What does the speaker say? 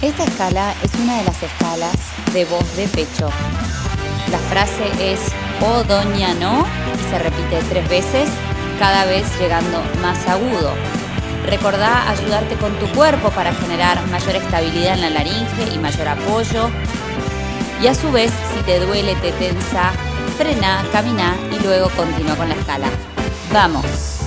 Esta escala es una de las escalas de voz de pecho. La frase es Oh doña no y se repite tres veces, cada vez llegando más agudo. Recordá ayudarte con tu cuerpo para generar mayor estabilidad en la laringe y mayor apoyo. Y a su vez, si te duele, te tensa, frena, camina y luego continúa con la escala. Vamos.